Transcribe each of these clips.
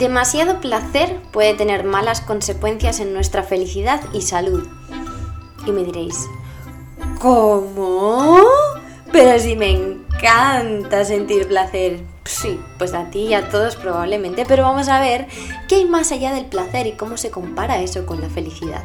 Demasiado placer puede tener malas consecuencias en nuestra felicidad y salud. Y me diréis, ¿cómo? Pero si me encanta sentir placer. Sí, pues a ti y a todos probablemente, pero vamos a ver qué hay más allá del placer y cómo se compara eso con la felicidad.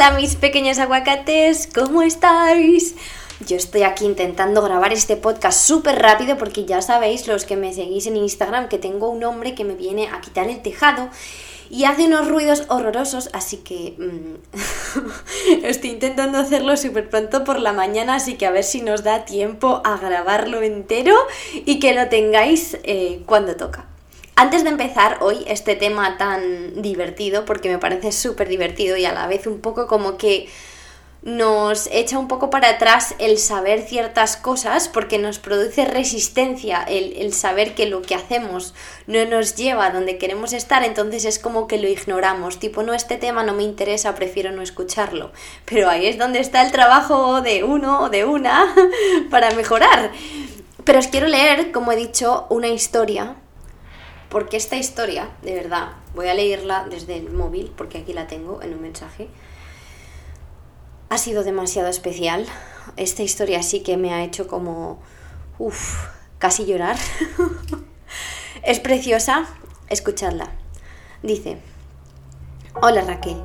Hola mis pequeños aguacates, ¿cómo estáis? Yo estoy aquí intentando grabar este podcast súper rápido porque ya sabéis los que me seguís en Instagram que tengo un hombre que me viene a quitar el tejado y hace unos ruidos horrorosos, así que mm, estoy intentando hacerlo súper pronto por la mañana, así que a ver si nos da tiempo a grabarlo entero y que lo tengáis eh, cuando toca. Antes de empezar hoy este tema tan divertido, porque me parece súper divertido y a la vez un poco como que nos echa un poco para atrás el saber ciertas cosas porque nos produce resistencia el, saber que lo que hacemos no nos lleva a donde queremos estar, entonces es como que lo ignoramos, tipo, no, este tema no me interesa, prefiero no escucharlo. Pero ahí es donde está el trabajo de uno o de una para mejorar. Pero os quiero leer, como he dicho, una historia, porque esta historia, de verdad, voy a leerla desde el móvil, porque aquí la tengo en un mensaje ha sido demasiado especial. Esta historia sí que me ha hecho como... Uf, casi llorar. es preciosa. Escuchadla. Dice, Hola Raquel,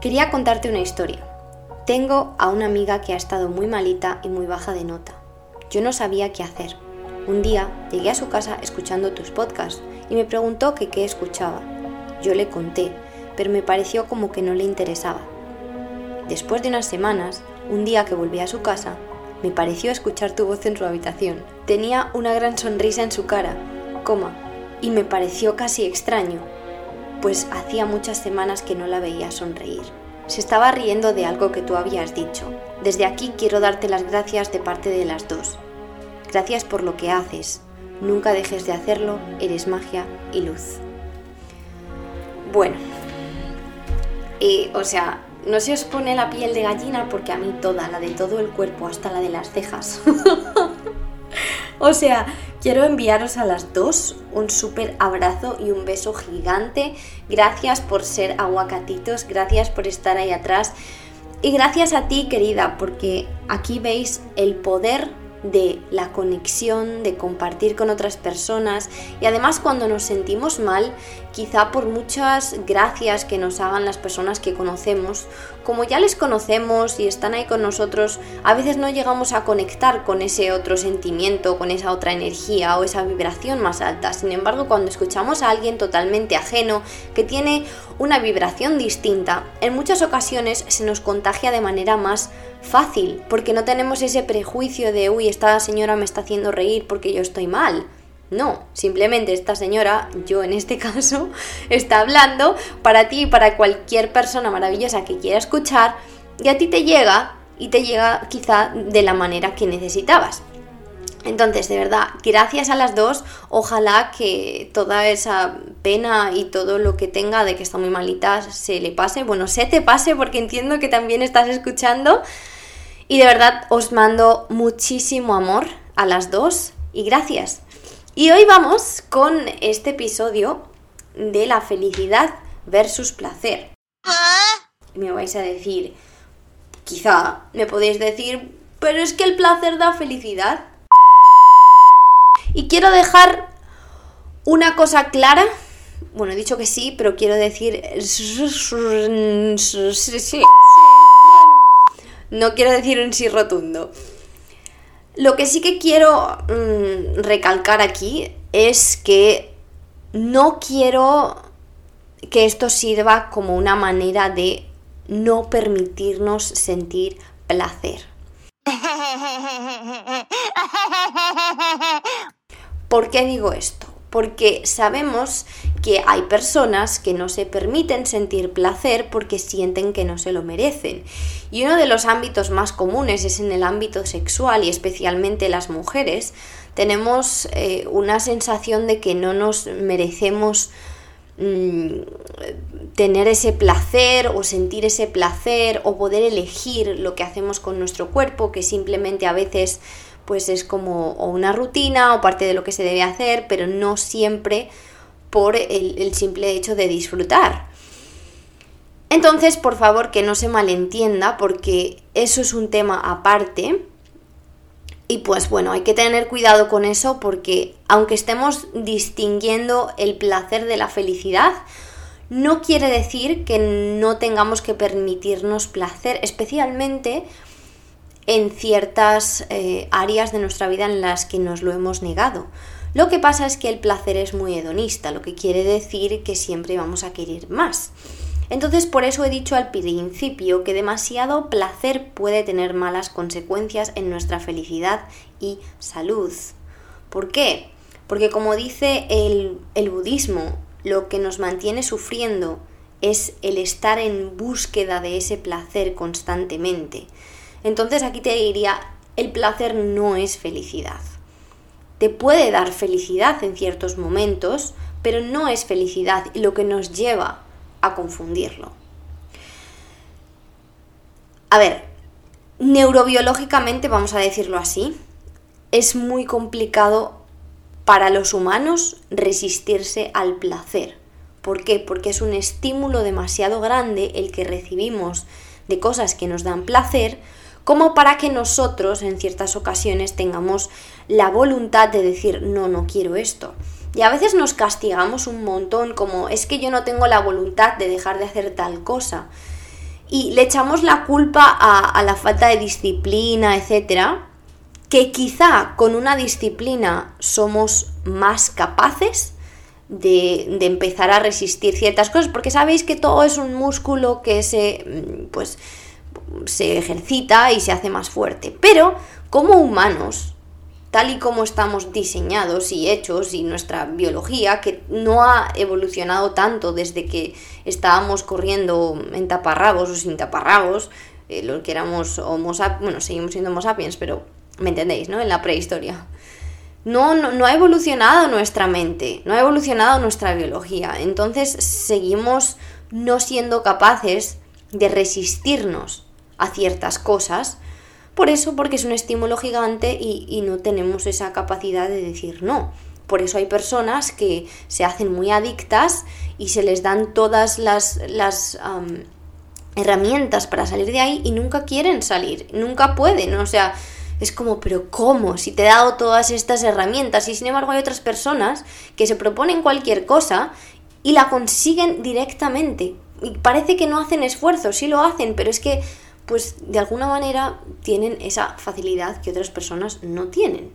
quería contarte una historia. Tengo a una amiga que ha estado muy malita y muy baja de nota. Yo no sabía qué hacer. Un día llegué a su casa escuchando tus podcasts y me preguntó que qué escuchaba. Yo le conté, pero me pareció como que no le interesaba. Después de unas semanas, un día que volví a su casa, me pareció escuchar tu voz en su habitación. Tenía una gran sonrisa en su cara, coma, y me pareció casi extraño, pues hacía muchas semanas que no la veía sonreír. Se estaba riendo de algo que tú habías dicho. Desde aquí quiero darte las gracias de parte de las dos. Gracias por lo que haces. Nunca dejes de hacerlo, eres magia y luz. Bueno, y o sea, no se os pone la piel de gallina porque a mí toda, la de todo el cuerpo, hasta la de las cejas. o sea, quiero enviaros a las dos un súper abrazo y un beso gigante. Gracias por ser aguacatitos, gracias por estar ahí atrás. Y gracias a ti, querida, porque aquí veis el poder de la conexión, de compartir con otras personas y además cuando nos sentimos mal, quizá por muchas gracias que nos hagan las personas que conocemos, como ya les conocemos y están ahí con nosotros, a veces no llegamos a conectar con ese otro sentimiento, con esa otra energía o esa vibración más alta. Sin embargo, cuando escuchamos a alguien totalmente ajeno, que tiene una vibración distinta, en muchas ocasiones se nos contagia de manera más fácil, porque no tenemos ese prejuicio de, uy, esta señora me está haciendo reír porque yo estoy mal. No, simplemente esta señora, yo en este caso, está hablando para ti y para cualquier persona maravillosa que quiera escuchar y a ti te llega y te llega quizá de la manera que necesitabas. Entonces, de verdad, gracias a las dos, ojalá que toda esa pena y todo lo que tenga de que está muy malita se le pase. Bueno, se te pase porque entiendo que también estás escuchando. Y de verdad os mando muchísimo amor a las dos y gracias. Y hoy vamos con este episodio de la felicidad versus placer. Me vais a decir, quizá me podéis decir, pero es que el placer da felicidad. Y quiero dejar una cosa clara. Bueno, he dicho que sí, pero quiero decir... No quiero decir un sí rotundo. Lo que sí que quiero mm, recalcar aquí es que no quiero que esto sirva como una manera de no permitirnos sentir placer. ¿Por qué digo esto? porque sabemos que hay personas que no se permiten sentir placer porque sienten que no se lo merecen. Y uno de los ámbitos más comunes es en el ámbito sexual y especialmente las mujeres. Tenemos eh, una sensación de que no nos merecemos mm, tener ese placer o sentir ese placer o poder elegir lo que hacemos con nuestro cuerpo, que simplemente a veces pues es como una rutina o parte de lo que se debe hacer, pero no siempre por el, simple hecho de disfrutar. Entonces, por favor, que no se malentienda, porque eso es un tema aparte. Y pues bueno, hay que tener cuidado con eso porque aunque estemos distinguiendo el placer de la felicidad, no quiere decir que no tengamos que permitirnos placer, especialmente en ciertas eh, áreas de nuestra vida en las que nos lo hemos negado. Lo que pasa es que el placer es muy hedonista, lo que quiere decir que siempre vamos a querer más. Entonces por eso he dicho al principio que demasiado placer puede tener malas consecuencias en nuestra felicidad y salud. ¿Por qué? Porque como dice el, el budismo, lo que nos mantiene sufriendo es el estar en búsqueda de ese placer constantemente. Entonces aquí te diría, el placer no es felicidad. Te puede dar felicidad en ciertos momentos, pero no es felicidad y lo que nos lleva a confundirlo. A ver, neurobiológicamente, vamos a decirlo así, es muy complicado para los humanos resistirse al placer. ¿Por qué? Porque es un estímulo demasiado grande el que recibimos de cosas que nos dan placer como para que nosotros en ciertas ocasiones tengamos la voluntad de decir no, no quiero esto. Y a veces nos castigamos un montón como es que yo no tengo la voluntad de dejar de hacer tal cosa. Y le echamos la culpa a, la falta de disciplina, etcétera, que quizá con una disciplina somos más capaces de, de, empezar a resistir ciertas cosas, porque sabéis que todo es un músculo que se, pues, se ejercita y se hace más fuerte. Pero como humanos, tal y como estamos diseñados y hechos y nuestra biología, que no ha evolucionado tanto desde que estábamos corriendo en taparrabos o sin taparrabos, eh, lo que éramos homo sapiens, bueno, seguimos siendo homo sapiens, pero me entendéis, ¿no? En la prehistoria. No, no, no ha evolucionado nuestra mente, no ha evolucionado nuestra biología. Entonces seguimos no siendo capaces de resistirnos a ciertas cosas. Por eso, porque es un estímulo gigante y, no tenemos esa capacidad de decir no. Por eso hay personas que se hacen muy adictas y se les dan todas las, las herramientas para salir de ahí y nunca quieren salir, nunca pueden. O sea, es como, pero ¿cómo? Si te he dado todas estas herramientas y sin embargo hay otras personas que se proponen cualquier cosa y la consiguen directamente. Y parece que no hacen esfuerzo, sí lo hacen, pero es que pues de alguna manera tienen esa facilidad que otras personas no tienen.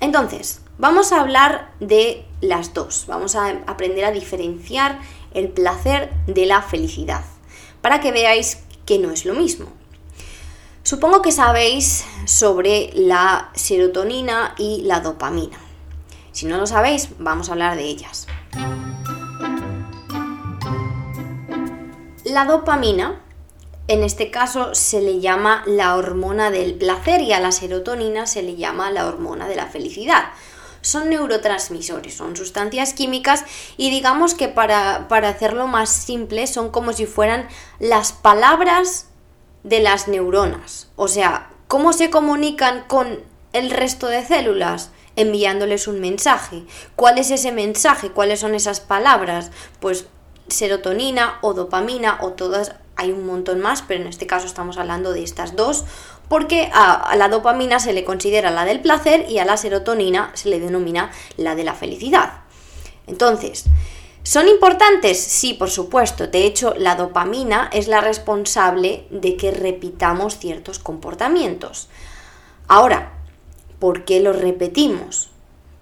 Entonces, vamos a hablar de las dos. Vamos a aprender a diferenciar el placer de la felicidad, para que veáis que no es lo mismo. Supongo que sabéis sobre la serotonina y la dopamina. Si no lo sabéis, vamos a hablar de ellas. La dopamina en este caso se le llama la hormona del placer y a la serotonina se le llama la hormona de la felicidad. Son neurotransmisores, son sustancias químicas y digamos que para, para hacerlo más simple son como si fueran las palabras de las neuronas. O sea, ¿cómo se comunican con el resto de células? enviándoles un mensaje. ¿Cuál es ese mensaje? ¿Cuáles son esas palabras? Pues serotonina o dopamina o todas hay un montón más, pero en este caso estamos hablando de estas dos, porque a, la dopamina se le considera la del placer y a la serotonina se le denomina la de la felicidad. Entonces, ¿son importantes? Sí, por supuesto. De hecho, la dopamina es la responsable de que repitamos ciertos comportamientos. Ahora, ¿por qué los repetimos?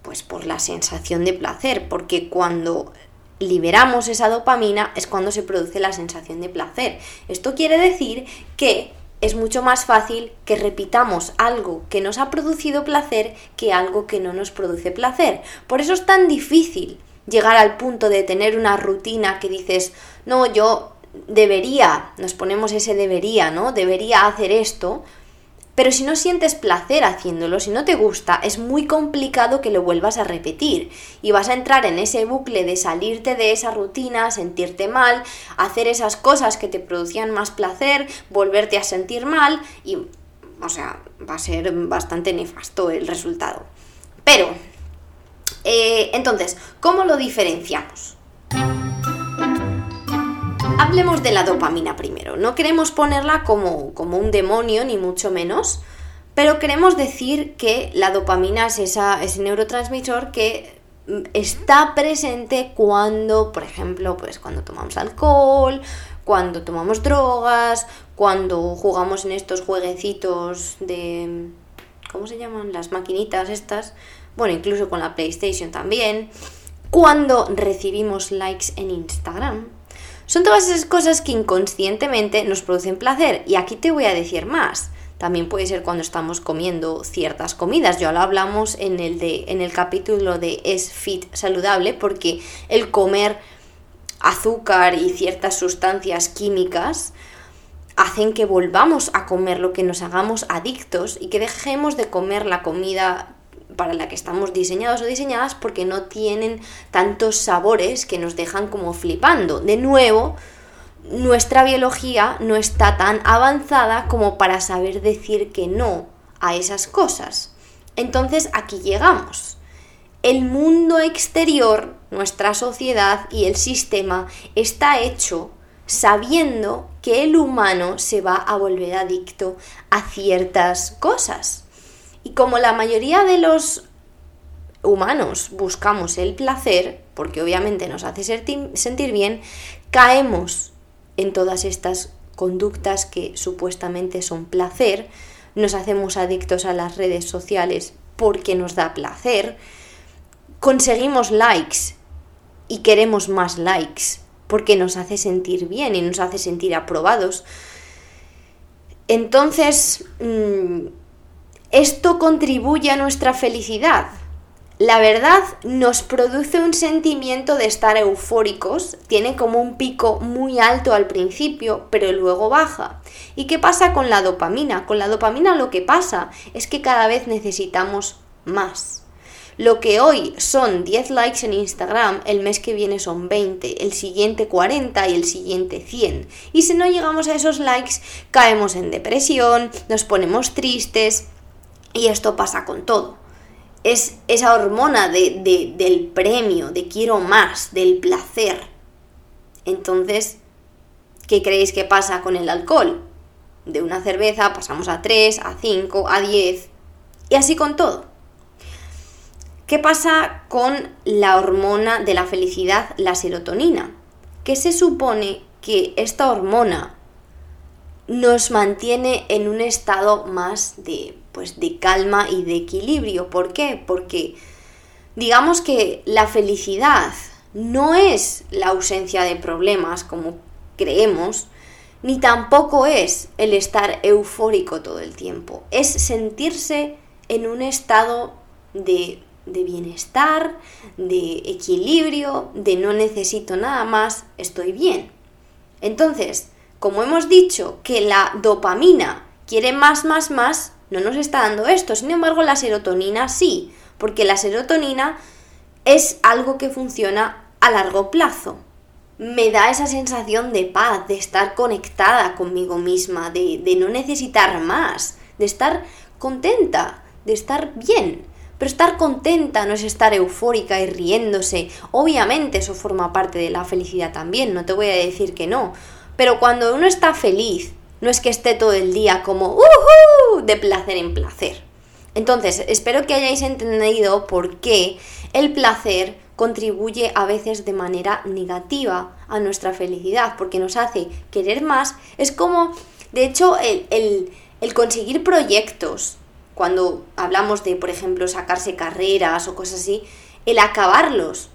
Pues por la sensación de placer, porque cuando liberamos esa dopamina es cuando se produce la sensación de placer. Esto quiere decir que es mucho más fácil que repitamos algo que nos ha producido placer que algo que no nos produce placer. Por eso es tan difícil llegar al punto de tener una rutina que dices, no, yo debería, nos ponemos ese debería, ¿no? Debería hacer esto, pero si no sientes placer haciéndolo, si no te gusta, es muy complicado que lo vuelvas a repetir y vas a entrar en ese bucle de salirte de esa rutina, sentirte mal, hacer esas cosas que te producían más placer, volverte a sentir mal y, o sea, va a ser bastante nefasto el resultado. Pero, eh, entonces, ¿cómo lo diferenciamos? Hablemos de la dopamina primero. No queremos ponerla como, como un demonio, ni mucho menos, pero queremos decir que la dopamina es ese neurotransmisor que mm, está presente cuando, por ejemplo, pues cuando tomamos alcohol, cuando tomamos drogas, cuando jugamos en estos jueguecitos de... ¿Cómo se llaman? Las maquinitas estas. Bueno, incluso con la PlayStation también. Cuando recibimos likes en Instagram. Son todas esas cosas que inconscientemente nos producen placer. Y aquí te voy a decir más. También puede ser cuando estamos comiendo ciertas comidas. Ya lo hablamos en el, de, en el capítulo de Es Fit Saludable, porque el comer azúcar y ciertas sustancias químicas hacen que volvamos a comer lo que nos hagamos adictos y que dejemos de comer la comida para la que estamos diseñados o diseñadas porque no tienen tantos sabores que nos dejan como flipando. De nuevo, nuestra biología no está tan avanzada como para saber decir que no a esas cosas. Entonces aquí llegamos. El mundo exterior, nuestra sociedad y el sistema está hecho sabiendo que el humano se va a volver adicto a ciertas cosas. Y como la mayoría de los humanos buscamos el placer, porque obviamente nos hace sentir bien, caemos en todas estas conductas que supuestamente son placer, nos hacemos adictos a las redes sociales porque nos da placer, conseguimos likes y queremos más likes porque nos hace sentir bien y nos hace sentir aprobados. Entonces, mm, esto contribuye a nuestra felicidad. La verdad nos produce un sentimiento de estar eufóricos, tiene como un pico muy alto al principio, pero luego baja. ¿Y qué pasa con la dopamina? Con la dopamina lo que pasa es que cada vez necesitamos más. Lo que hoy son 10 likes en Instagram, el mes que viene son 20, el siguiente 40 y el siguiente 100. Y si no llegamos a esos likes, caemos en depresión, nos ponemos tristes, y esto pasa con todo. Es esa hormona de, del premio, de quiero más, del placer. Entonces, ¿qué creéis que pasa con el alcohol? De una cerveza pasamos a 3, a 5, a 10 y así con todo. ¿Qué pasa con la hormona de la felicidad, la serotonina? Que se supone que esta hormona nos mantiene en un estado más de pues de calma y de equilibrio. ¿Por qué? Porque digamos que la felicidad no es la ausencia de problemas como creemos, ni tampoco es el estar eufórico todo el tiempo. Es sentirse en un estado de, de bienestar, de equilibrio, de no necesito nada más, estoy bien. Entonces, como hemos dicho que la dopamina quiere más, más, más, no nos está dando esto. Sin embargo, la serotonina sí, porque la serotonina es algo que funciona a largo plazo. Me da esa sensación de paz, de estar conectada conmigo misma, de, de no necesitar más, de estar contenta, de estar bien. Pero estar contenta no es estar eufórica y riéndose. Obviamente eso forma parte de la felicidad también, no te voy a decir que no. Pero cuando uno está feliz, no es que esté todo el día como ¡Uhú! de placer en placer. Entonces, espero que hayáis entendido por qué el placer contribuye a veces de manera negativa a nuestra felicidad, porque nos hace querer más. Es como, de hecho, el, el conseguir proyectos, cuando hablamos de, por ejemplo, sacarse carreras o cosas así, el acabarlos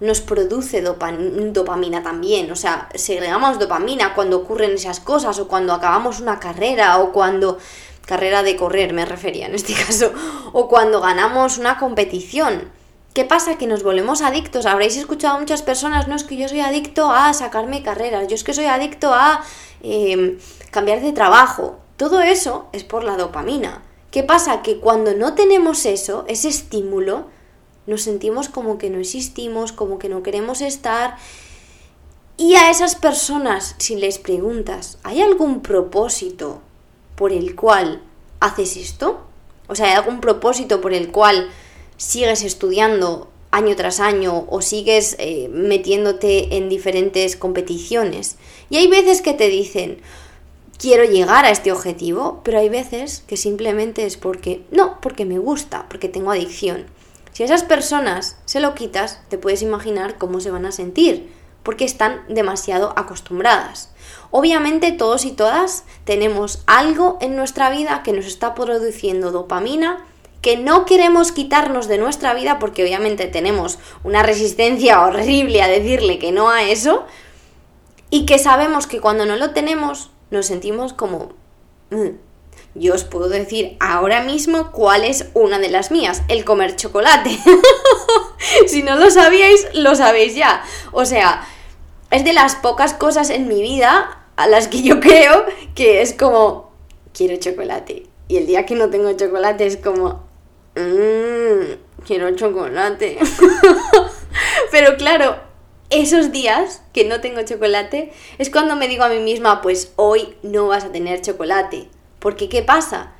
nos produce dopamina también. O sea, segregamos dopamina cuando ocurren esas cosas o cuando acabamos una carrera o cuando... Carrera de correr me refería en este caso. O cuando ganamos una competición. ¿Qué pasa? Que nos volvemos adictos. Habréis escuchado a muchas personas, no es que yo soy adicto a sacarme carreras, yo es que soy adicto a em, cambiar de trabajo. Todo eso es por la dopamina. ¿Qué pasa? Que cuando no tenemos eso, ese estímulo, nos sentimos como que no existimos, como que no queremos estar. Y a esas personas, si les preguntas, ¿hay algún propósito por el cual haces esto? O sea, ¿hay algún propósito por el cual sigues estudiando año tras año o sigues eh, metiéndote en diferentes competiciones? Y hay veces que te dicen, quiero llegar a este objetivo, pero hay veces que simplemente es porque, no, porque me gusta, porque tengo adicción. Si a esas personas se lo quitas, te puedes imaginar cómo se van a sentir, porque están demasiado acostumbradas. Obviamente todos y todas tenemos algo en nuestra vida que nos está produciendo dopamina, que no queremos quitarnos de nuestra vida porque obviamente tenemos una resistencia horrible a decirle que no a eso y que sabemos que cuando no lo tenemos nos sentimos como mm, yo os puedo decir ahora mismo cuál es una de las mías, el comer chocolate. si no lo sabíais, lo sabéis ya. O sea, es de las pocas cosas en mi vida a las que yo creo que es como, quiero chocolate. Y el día que no tengo chocolate es como, mmm, quiero chocolate. Pero claro, esos días que no tengo chocolate es cuando me digo a mí misma, pues hoy no vas a tener chocolate. Porque ¿qué pasa?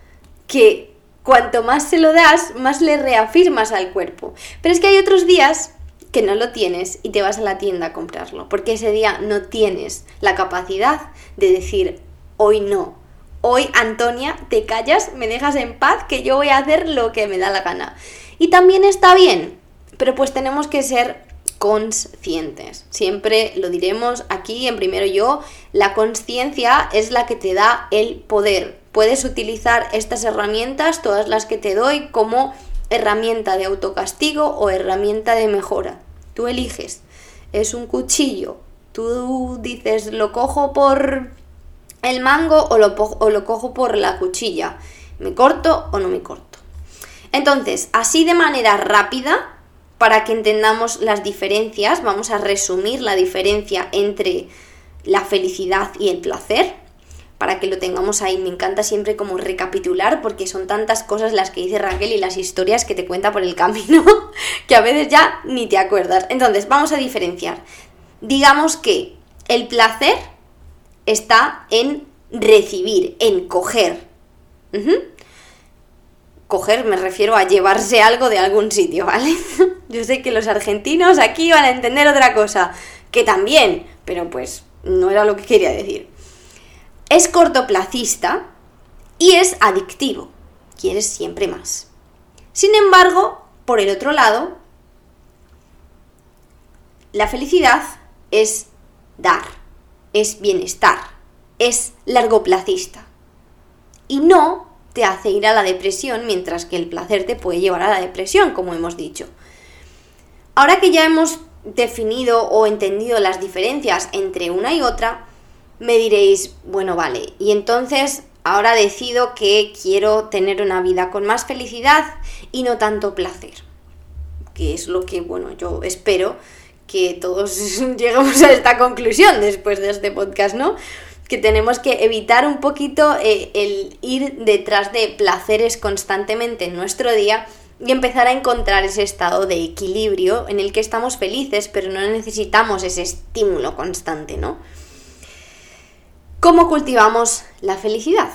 Que cuanto más se lo das, más le reafirmas al cuerpo. Pero es que hay otros días que no lo tienes y te vas a la tienda a comprarlo, porque ese día no tienes la capacidad de decir, hoy no, hoy Antonia, te callas, me dejas en paz, que yo voy a hacer lo que me da la gana. Y también está bien, pero pues tenemos que ser conscientes. Siempre lo diremos aquí en primero yo, la conciencia es la que te da el poder. Puedes utilizar estas herramientas, todas las que te doy, como herramienta de autocastigo o herramienta de mejora. Tú eliges. Es un cuchillo. Tú dices, lo cojo por el mango o lo, o lo cojo por la cuchilla. ¿Me corto o no me corto? Entonces, así de manera rápida, para que entendamos las diferencias, vamos a resumir la diferencia entre la felicidad y el placer, para que lo tengamos ahí. Me encanta siempre como recapitular porque son tantas cosas las que dice Raquel y las historias que te cuenta por el camino que a veces ya ni te acuerdas. Entonces, vamos a diferenciar. Digamos que el placer está en recibir, en coger coger me refiero a llevarse algo de algún sitio, ¿vale? Yo sé que los argentinos aquí van a entender otra cosa, que también, pero pues no era lo que quería decir. Es cortoplacista y es adictivo. Quieres siempre más. Sin embargo, por el otro lado, la felicidad es dar, es bienestar, es largoplacista. Y no te hace ir a la depresión, mientras que el placer te puede llevar a la depresión, como hemos dicho. Ahora que ya hemos definido o entendido las diferencias entre una y otra, me diréis, bueno, vale, y entonces ahora decido que quiero tener una vida con más felicidad y no tanto placer. Que es lo que, bueno, yo espero que todos lleguemos a esta conclusión después de este podcast, ¿no? que tenemos que evitar un poquito eh, el ir detrás de placeres constantemente en nuestro día y empezar a encontrar ese estado de equilibrio en el que estamos felices, pero no necesitamos ese estímulo constante, ¿no? ¿Cómo cultivamos la felicidad?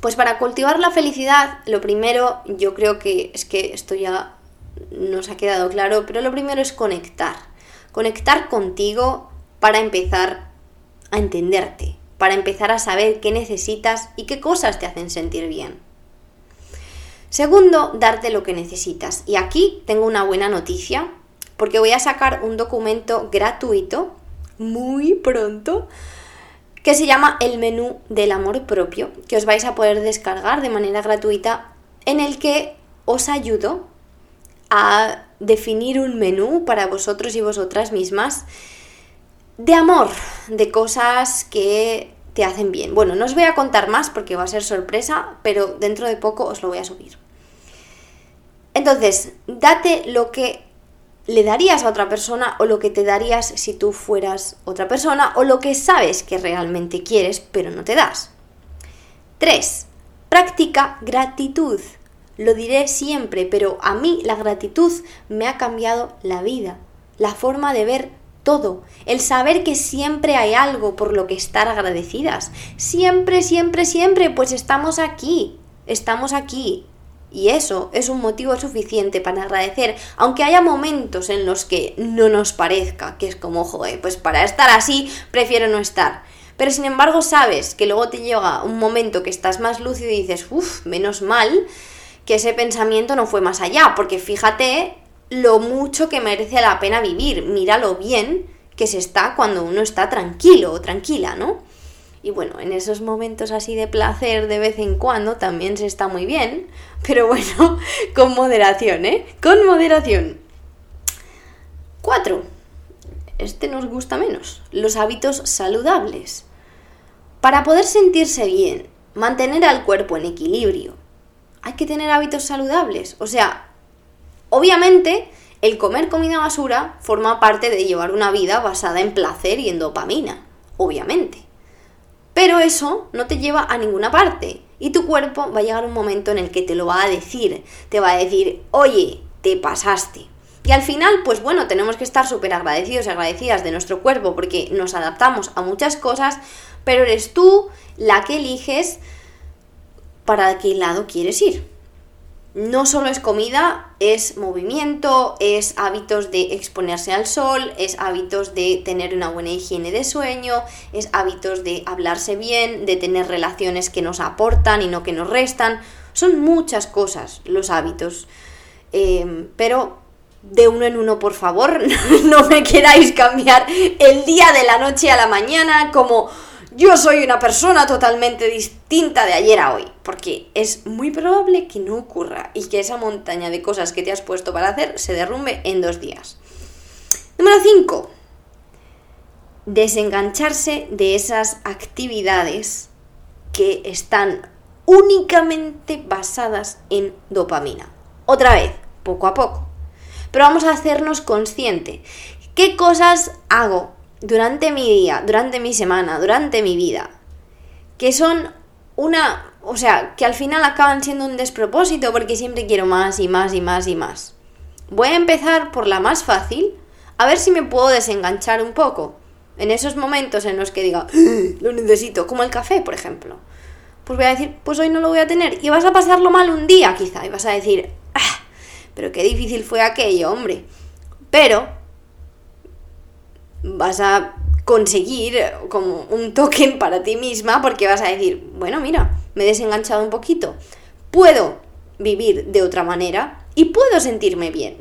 Pues para cultivar la felicidad, lo primero, yo creo que es que esto ya nos ha quedado claro, pero lo primero es conectar. Conectar contigo para empezar a entenderte, para empezar a saber qué necesitas y qué cosas te hacen sentir bien. Segundo, darte lo que necesitas. Y aquí tengo una buena noticia, porque voy a sacar un documento gratuito muy pronto que se llama El menú del amor propio, que os vais a poder descargar de manera gratuita, en el que os ayudo a definir un menú para vosotros y vosotras mismas de amor, de cosas que te hacen bien. Bueno, no os voy a contar más porque va a ser sorpresa, pero dentro de poco os lo voy a subir. Entonces, date lo que le darías a otra persona o lo que te darías si tú fueras otra persona o lo que sabes que realmente quieres pero no te das. 3. Practica gratitud. Lo diré siempre, pero a mí la gratitud me ha cambiado la vida, la forma de ver todo, el saber que siempre hay algo por lo que estar agradecidas. Siempre, siempre, siempre, pues estamos aquí, estamos aquí. Y eso es un motivo suficiente para agradecer, aunque haya momentos en los que no nos parezca, que es como, joder, pues para estar así prefiero no estar. Pero sin embargo sabes que luego te llega un momento que estás más lúcido y dices, uff, menos mal, que ese pensamiento no fue más allá, porque fíjate lo mucho que merece la pena vivir, mira lo bien que se está cuando uno está tranquilo o tranquila, ¿no? Y bueno, en esos momentos así de placer de vez en cuando también se está muy bien, pero bueno, con moderación, ¿eh? Con moderación. 4. Este nos gusta menos. Los hábitos saludables. Para poder sentirse bien, mantener al cuerpo en equilibrio, hay que tener hábitos saludables. O sea, obviamente el comer comida basura forma parte de llevar una vida basada en placer y en dopamina, obviamente. Pero eso no te lleva a ninguna parte y tu cuerpo va a llegar un momento en el que te lo va a decir, te va a decir, oye, te pasaste. Y al final, pues bueno, tenemos que estar súper agradecidos y agradecidas de nuestro cuerpo porque nos adaptamos a muchas cosas, pero eres tú la que eliges para qué lado quieres ir. No solo es comida, es movimiento, es hábitos de exponerse al sol, es hábitos de tener una buena higiene de sueño, es hábitos de hablarse bien, de tener relaciones que nos aportan y no que nos restan. Son muchas cosas los hábitos. Eh, pero de uno en uno, por favor, no me queráis cambiar el día de la noche a la mañana como yo soy una persona totalmente distinta de ayer a hoy, porque es muy probable que no ocurra y que esa montaña de cosas que te has puesto para hacer se derrumbe en dos días. Número 5. Desengancharse de esas actividades que están únicamente basadas en dopamina. Otra vez, poco a poco. Pero vamos a hacernos consciente. ¿Qué cosas hago durante mi día, durante mi semana, durante mi vida, que son una, o sea, que al final acaban siendo un despropósito porque siempre quiero más y más y más y más. Voy a empezar por la más fácil, a ver si me puedo desenganchar un poco. En esos momentos en los que diga, lo necesito, como el café, por ejemplo. Pues voy a decir, pues hoy no lo voy a tener. Y vas a pasarlo mal un día, quizá. Y vas a decir, ah, pero qué difícil fue aquello, hombre. Pero vas a conseguir como un token para ti misma porque vas a decir, bueno, mira, me he desenganchado un poquito, puedo vivir de otra manera y puedo sentirme bien.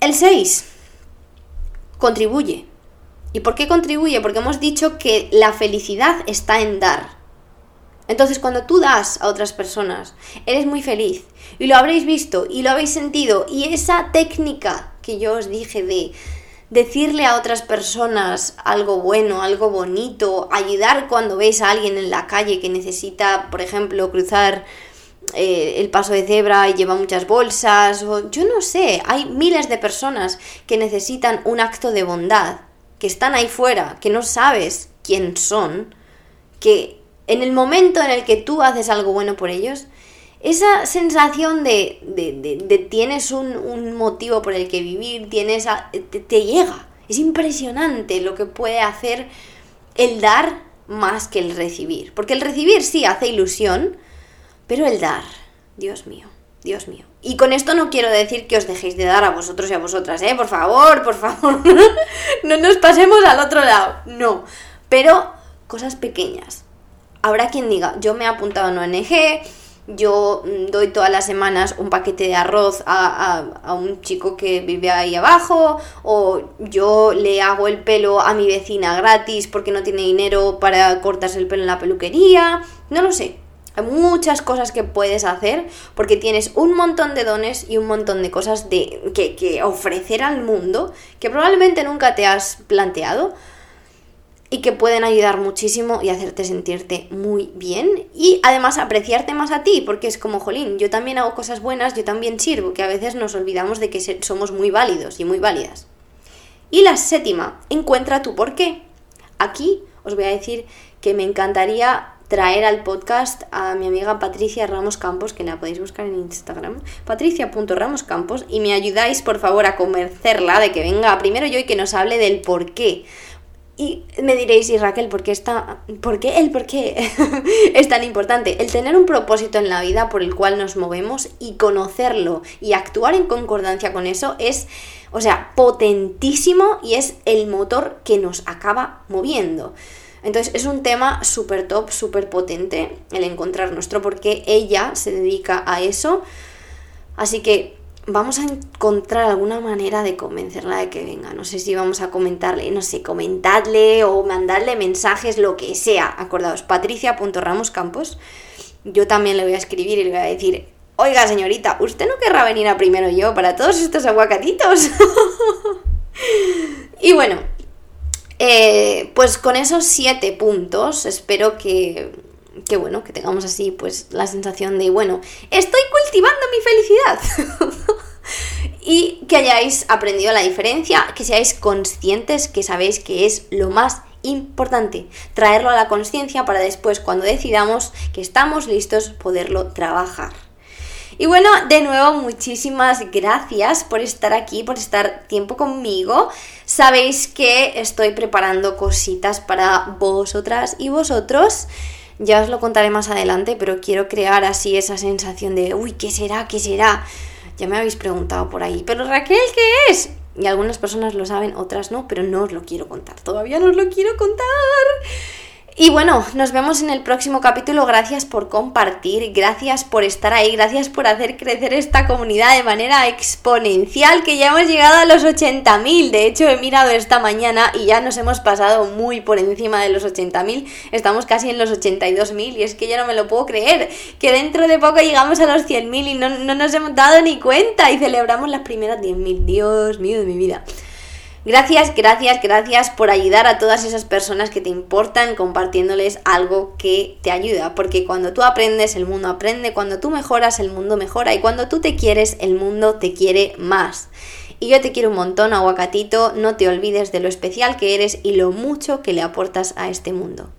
El 6. Contribuye. ¿Y por qué contribuye? Porque hemos dicho que la felicidad está en dar. Entonces, cuando tú das a otras personas, eres muy feliz. Y lo habréis visto y lo habéis sentido. Y esa técnica que yo os dije de decirle a otras personas algo bueno, algo bonito, ayudar cuando veis a alguien en la calle que necesita, por ejemplo, cruzar eh, el paso de cebra y lleva muchas bolsas, o yo no sé, hay miles de personas que necesitan un acto de bondad, que están ahí fuera, que no sabes quién son, que en el momento en el que tú haces algo bueno por ellos, esa sensación de, de, tienes un, motivo por el que vivir, tienes te, llega. Es impresionante lo que puede hacer el dar más que el recibir. Porque el recibir sí hace ilusión, pero el dar, Dios mío, Dios mío. Y con esto no quiero decir que os dejéis de dar a vosotros y a vosotras, ¿eh? Por favor, por favor. no nos pasemos al otro lado. No. Pero cosas pequeñas habrá quien diga, yo me he apuntado una ONG, yo mm, doy todas las semanas un paquete de arroz a, un chico que vive ahí abajo, o yo le hago el pelo a mi vecina gratis porque no tiene dinero para cortarse el pelo en la peluquería, no lo sé. Hay muchas cosas que puedes hacer porque tienes un montón de dones y un montón de cosas de, que, que ofrecer al mundo que probablemente nunca te has planteado y que pueden ayudar muchísimo y hacerte sentirte muy bien y además apreciarte más a ti, porque es como, jolín, yo también hago cosas buenas, yo también sirvo, que a veces nos olvidamos de que somos muy válidos y muy válidas. Y la séptima, encuentra tu por qué. Aquí os voy a decir que me encantaría traer al podcast a mi amiga Patricia Ramos Campos, que la podéis buscar en Instagram, patricia.ramoscampos, y me ayudáis por favor a convencerla de que venga primero yo y que nos hable del por qué y me diréis, y Raquel, ¿por qué, está, ¿por qué el por qué es tan importante? El tener un propósito en la vida por el cual nos movemos y conocerlo y actuar en concordancia con eso es, o sea, potentísimo y es el motor que nos acaba moviendo. Entonces es un tema súper top, súper potente el encontrar nuestro por qué ella se dedica a eso. Así que vamos a encontrar alguna manera de convencerla de que venga. No sé si vamos a comentarle, no sé, comentarle o mandarle mensajes, lo que sea. Acordaos, patricia.ramoscampos. Yo también le voy a escribir y le voy a decir, oiga señorita, ¿usted no querrá venir a primero yo para todos estos aguacatitos? y bueno, eh, pues con esos siete puntos espero que que bueno, que tengamos así pues la sensación de, bueno, estoy cultivando mi felicidad. y que hayáis aprendido la diferencia, que seáis conscientes, que sabéis que es lo más importante, traerlo a la conciencia para después cuando decidamos que estamos listos poderlo trabajar. Y bueno, de nuevo, muchísimas gracias por estar aquí, por estar tiempo conmigo. Sabéis que estoy preparando cositas para vosotras y vosotros. Ya os lo contaré más adelante, pero quiero crear así esa sensación de, uy, ¿qué será? ¿Qué será? Ya me habéis preguntado por ahí, pero Raquel, ¿qué es? Y algunas personas lo saben, otras no, pero no os lo quiero contar. Todavía no os lo quiero contar. Y bueno, nos vemos en el próximo capítulo. Gracias por compartir, gracias por estar ahí, gracias por hacer crecer esta comunidad de manera exponencial, que ya hemos llegado a los 80.000. De hecho, he mirado esta mañana y ya nos hemos pasado muy por encima de los 80.000. Estamos casi en los 82.000 y es que ya no me lo puedo creer, que dentro de poco llegamos a los 100.000 y no, no nos hemos dado ni cuenta y celebramos las primeras 10.000. Dios mío de mi vida. Gracias, gracias, gracias por ayudar a todas esas personas que te importan compartiéndoles algo que te ayuda, porque cuando tú aprendes, el mundo aprende, cuando tú mejoras, el mundo mejora y cuando tú te quieres, el mundo te quiere más. Y yo te quiero un montón, aguacatito, no te olvides de lo especial que eres y lo mucho que le aportas a este mundo.